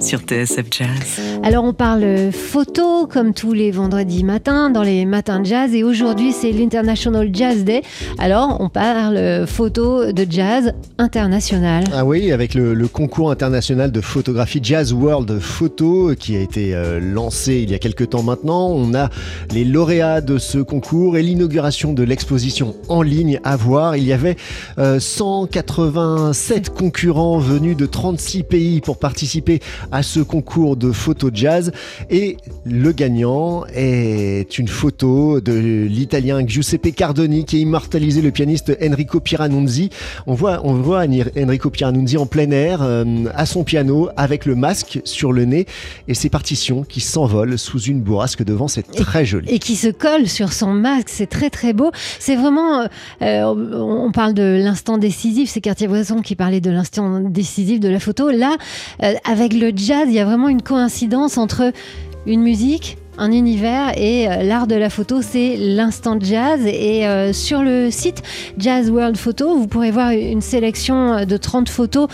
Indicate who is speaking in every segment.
Speaker 1: sur TSF Jazz.
Speaker 2: Alors on parle photo comme tous les vendredis matins dans les matins de jazz et aujourd'hui c'est l'International Jazz Day. Alors on parle photo de jazz international.
Speaker 3: Ah oui, avec le, le concours international de photographie Jazz World Photo qui a été euh, lancé il y a quelques temps maintenant. On a les lauréats de ce concours et l'inauguration de l'exposition en ligne à voir. Il y avait euh, 187 concurrents venus de 36 pays pour participer à ce concours de photo jazz et le gagnant est une photo de l'italien Giuseppe Cardoni qui a immortalisé le pianiste Enrico Piranunzi. On voit, on voit Enrico Piranunzi en plein air euh, à son piano avec le masque sur le nez et ses partitions qui s'envolent sous une bourrasque devant, c'est très joli.
Speaker 2: Et qui se colle sur son masque, c'est très très beau. C'est vraiment, euh, on parle de l'instant décisif, c'est Cartier-Bresson qui parlait de l'instant décisif de la photo. Là, euh, avec le jazz, il y a vraiment une coïncidence entre une musique, un univers et euh, l'art de la photo, c'est l'instant jazz. Et euh, sur le site Jazz World Photo, vous pourrez voir une sélection de 30 photos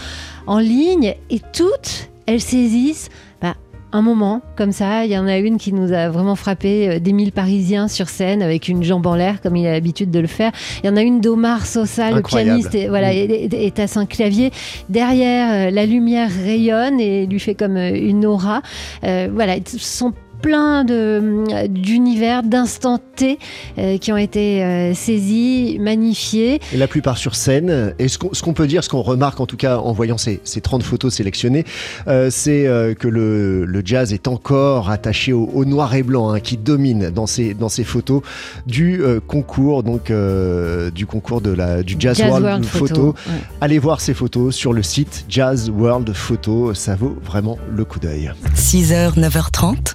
Speaker 2: en ligne et toutes, elles saisissent bah, un moment comme ça. Il y en a une qui nous a vraiment frappé euh, d'Émile Parisien sur scène avec une jambe en l'air comme il a l'habitude de le faire. Il y en a une d'Omar Sosa, le pianiste, et, voilà,
Speaker 3: Mm.
Speaker 2: est, à son clavier. Derrière, euh, la lumière rayonne et lui fait comme euh, une aura. Euh, voilà, ils sont plein de, d'univers, d'instants T euh, qui ont été euh, saisis, magnifiés.
Speaker 3: Et la plupart sur scène. Et ce qu'on, peut dire, ce qu'on remarque en tout cas en voyant ces, ces 30 photos sélectionnées, euh, c'est euh, que le, le jazz est encore attaché au, au noir et blanc hein, qui domine dans ces, dans ces photos du euh, concours, donc euh, du concours de la, du Jazz, World, Photo.
Speaker 2: ouais.
Speaker 3: Allez voir ces photos sur le site Jazz World Photo, ça vaut vraiment le coup d'œil.
Speaker 1: 6h, 9h30,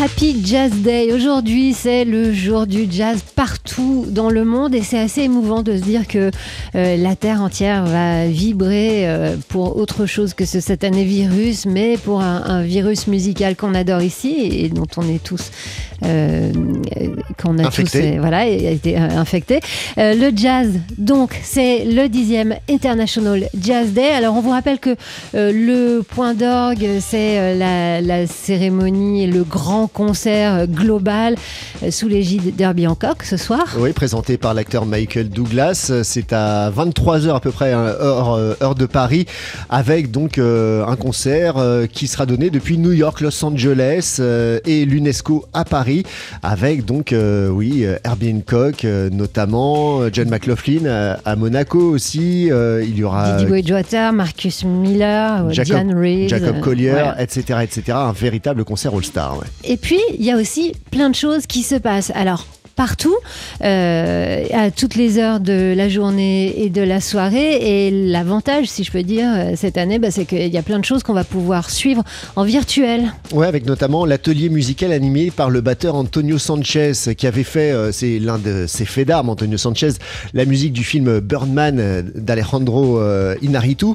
Speaker 2: Happy Jazz Day. Aujourd'hui, c'est le jour du jazz partout dans le monde et c'est assez émouvant de se dire que euh, la Terre entière va vibrer euh, pour autre chose que ce satané virus, mais pour un, un virus musical qu'on adore ici et dont on est tous, euh, qu'on a tous, euh, voilà, a été infectés. Euh, le jazz, donc, c'est le dixième International Jazz Day. Alors, on vous rappelle que le point d'orgue, c'est la, la cérémonie et le grand concert global sous l'égide d'Herbie Hancock ce soir.
Speaker 3: Oui, présenté par l'acteur Michael Douglas. C'est à 23h à peu près, hein, heure, euh, heure de Paris, avec donc euh, un concert euh, qui sera donné depuis New York, Los Angeles et l'UNESCO à Paris, avec donc, oui, Herbie Hancock notamment, John McLaughlin à, Monaco aussi. il y aura
Speaker 2: Didi Boy Marcus Miller,
Speaker 3: Jacob-
Speaker 2: Diane Reeves.
Speaker 3: Jacob Collier, etc., etc. Un véritable concert all-star. ouais.
Speaker 2: Et puis, il y a aussi plein de choses qui se passent. Alors, partout, euh, à toutes les heures de la journée et de la soirée. Et l'avantage, si je peux dire, euh, cette année, bah, c'est qu'il y a plein de choses qu'on va pouvoir suivre en virtuel.
Speaker 3: Ouais, avec notamment l'atelier musical animé par le batteur Antonio Sanchez, qui avait fait, euh, c'est l'un de ses faits d'armes, Antonio Sanchez, la musique du film Birdman d'Alejandro euh, Inarritu.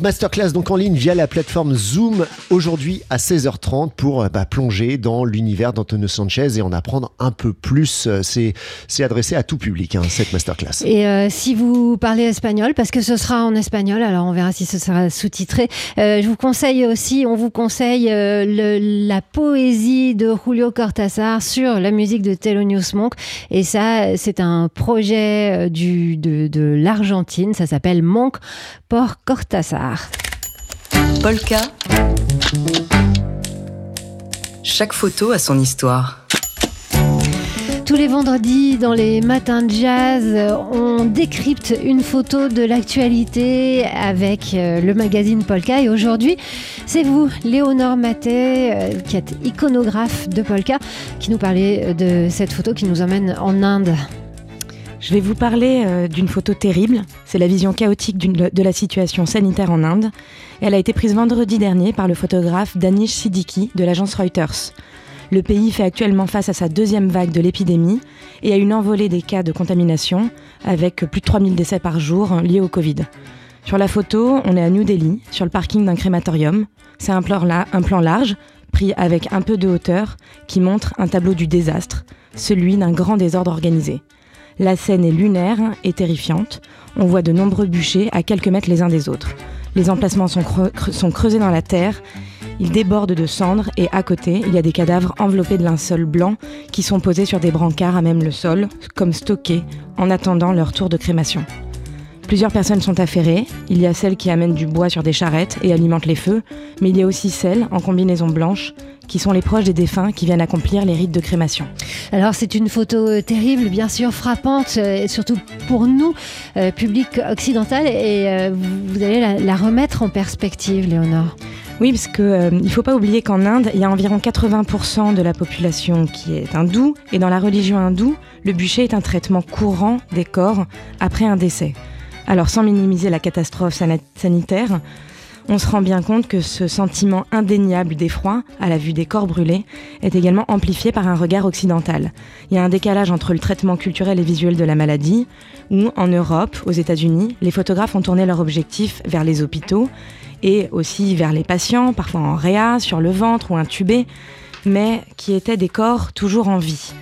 Speaker 3: Masterclass donc en ligne via la plateforme Zoom aujourd'hui à 16h30 pour bah, plonger dans l'univers d'Antonio Sanchez et en apprendre un peu plus. Euh, C'est c'est adressé à tout public, hein, cette masterclass.
Speaker 2: Et euh, si vous parlez espagnol, parce que ce sera en espagnol, alors on verra si ce sera sous-titré, euh, je vous conseille aussi, on vous conseille euh, le- la poésie de Julio Cortázar sur la musique de Thelonious Monk. Et ça, c'est un projet du, de, de l'Argentine, ça s'appelle Monk por Cortázar.
Speaker 1: Polka. Chaque photo a son histoire.
Speaker 2: Tous les vendredis, dans les matins de jazz, euh, on décrypte une photo de l'actualité avec euh, le magazine Polka. Et aujourd'hui, c'est vous, Léonore Maté, euh, qui êtes iconographe de Polka, qui nous parlait de cette photo qui nous emmène en Inde.
Speaker 4: Je vais vous parler euh, d'une photo terrible. C'est la vision chaotique de la situation sanitaire en Inde. Elle a été prise vendredi dernier par le photographe Danish Siddiqui de l'agence Reuters. Le pays fait actuellement face à sa deuxième vague de l'épidémie et à une envolée des cas de contamination, avec plus de 3000 décès par jour liés au Covid. Sur la photo, on est à New Delhi, sur le parking d'un crématorium. C'est un plan, large, pris avec un peu de hauteur, qui montre un tableau du désastre, celui d'un grand désordre organisé. La scène est lunaire et terrifiante. On voit de nombreux bûchers à quelques mètres les uns des autres. Les emplacements sont creusés dans la terre. Ils débordent de cendres et à côté, il y a des cadavres enveloppés de linceul blanc qui sont posés sur des brancards à même le sol, comme stockés, en attendant leur tour de crémation. Plusieurs personnes sont affairées. Il y a celles qui amènent du bois sur des charrettes et alimentent les feux, mais il y a aussi celles, en combinaison blanche, qui sont les proches des défunts qui viennent accomplir les rites de crémation.
Speaker 2: Alors c'est une photo euh, terrible, bien sûr frappante, euh, surtout pour nous, euh, public occidental, et vous allez la, remettre en perspective, Léonore.
Speaker 4: Oui, parce qu'il ne faut pas oublier qu'en Inde, il y a environ 80% de la population qui est hindoue, et dans la religion hindoue, le bûcher est un traitement courant des corps après un décès. Alors sans minimiser la catastrophe sanitaire, on se rend bien compte que ce sentiment indéniable d'effroi à la vue des corps brûlés est également amplifié par un regard occidental. Il y a un décalage entre le traitement culturel et visuel de la maladie, où en Europe, aux États-Unis, les photographes ont tourné leur objectif vers les hôpitaux et aussi vers les patients, parfois en réa, sur le ventre ou intubés, mais qui étaient des corps toujours en vie.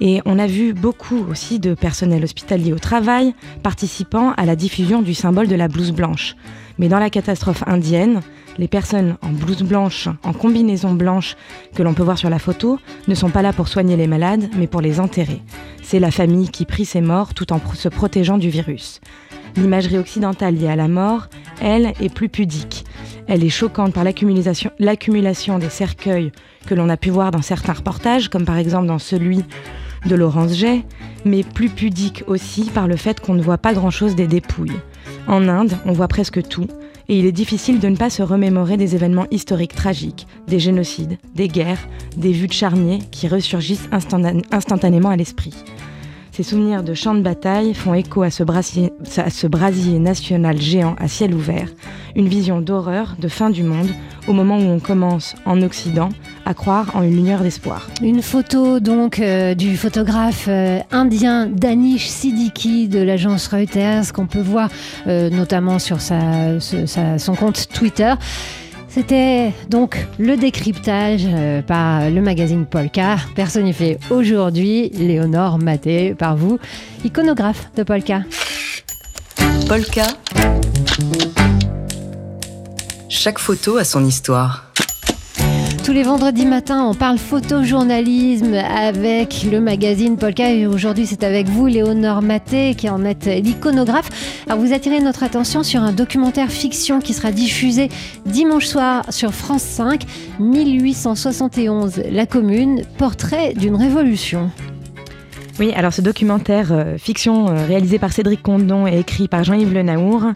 Speaker 4: Et on a vu beaucoup aussi de personnel hospitalier au travail participant à la diffusion du symbole de la blouse blanche. Mais dans la catastrophe indienne, les personnes en blouse blanche, en combinaison blanche que l'on peut voir sur la photo, ne sont pas là pour soigner les malades, mais pour les enterrer. C'est la famille qui prie ses morts tout en se protégeant du virus. L'imagerie occidentale liée à la mort, elle, est plus pudique. Elle est choquante par l'accumulation des cercueils que l'on a pu voir dans certains reportages, comme par exemple dans celui de Laurence Jay, mais plus pudique aussi par le fait qu'on ne voit pas grand-chose des dépouilles. En Inde, on voit presque tout, et il est difficile de ne pas se remémorer des événements historiques tragiques, des génocides, des guerres, des vues de charniers qui ressurgissent instantanément à l'esprit. Ces souvenirs de champs de bataille font écho à ce, brasier, national géant à ciel ouvert, une vision d'horreur de fin du monde, au moment où on commence en Occident à croire en une lumière d'espoir.
Speaker 2: Une photo donc euh, du photographe euh, indien Danish Siddiqui de l'agence Reuters qu'on peut voir euh, notamment sur son compte Twitter. C'était donc le décryptage euh, par le magazine Polka, personnifié aujourd'hui, Léonore Maté, par vous, iconographe de Polka.
Speaker 1: Polka. Chaque photo a son histoire.
Speaker 2: Tous les vendredis matins, on parle photojournalisme avec le magazine Polka et aujourd'hui c'est avec vous Léonore Maté qui en est l'iconographe. Alors vous attirez notre attention sur un documentaire fiction qui sera diffusé dimanche soir sur France 5, 1871, La Commune, portrait d'une révolution.
Speaker 4: Oui, alors ce documentaire euh, fiction euh, réalisé par Cédric Condon et écrit par Jean-Yves Le Naour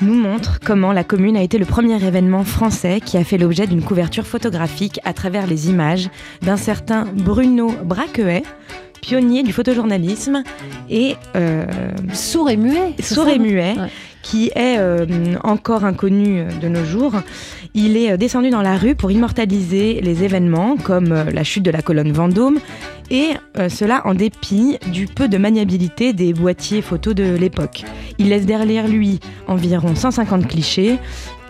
Speaker 4: nous montre comment la commune a été le premier événement français qui a fait l'objet d'une couverture photographique à travers les images d'un certain Bruno Braquehet, pionnier du photojournalisme et
Speaker 2: euh, sourd et muet.
Speaker 4: Sourd et muet, qui est euh, encore inconnu de nos jours. Il est descendu dans la rue pour immortaliser les événements comme euh, la chute de la colonne Vendôme et euh, cela en dépit du peu de maniabilité des boîtiers photos de l'époque. Il laisse derrière lui environ 150 clichés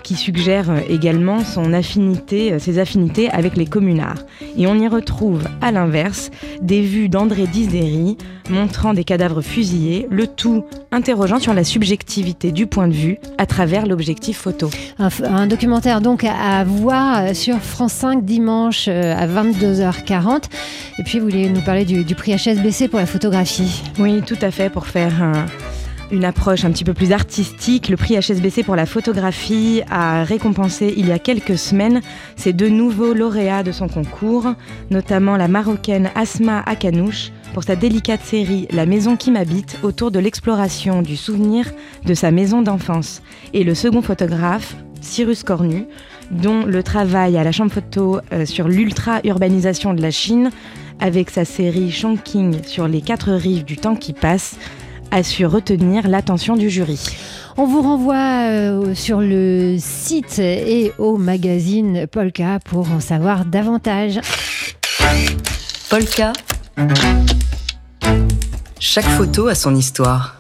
Speaker 4: qui suggèrent euh, également son affinité, euh, ses affinités avec les communards. Et on y retrouve, à l'inverse, des vues d'André Disdéry montrant des cadavres fusillés, le tout interrogeant sur la subjectivité du point de vue à travers l'objectif photo.
Speaker 2: Un, documentaire donc à, voir sur France 5 dimanche euh, à 22h40. Et puis vous voulez nous parler du, du prix HSBC pour la photographie?
Speaker 4: Oui, tout à fait, pour faire un une approche un petit peu plus artistique. Le prix HSBC pour la photographie a récompensé il y a quelques semaines ces deux nouveaux lauréats de son concours, notamment la marocaine Asma Akanouche pour sa délicate série La maison qui m'habite autour de l'exploration du souvenir de sa maison d'enfance, et le second photographe, Cyrus Cornu, dont le travail à la chambre photo euh, sur l'ultra-urbanisation de la Chine, avec sa série Chongqing sur les quatre rives du temps qui passe, a su retenir l'attention du jury.
Speaker 2: On vous renvoie euh, sur le site et au magazine Polka pour en savoir davantage.
Speaker 1: Polka. Chaque photo a son histoire.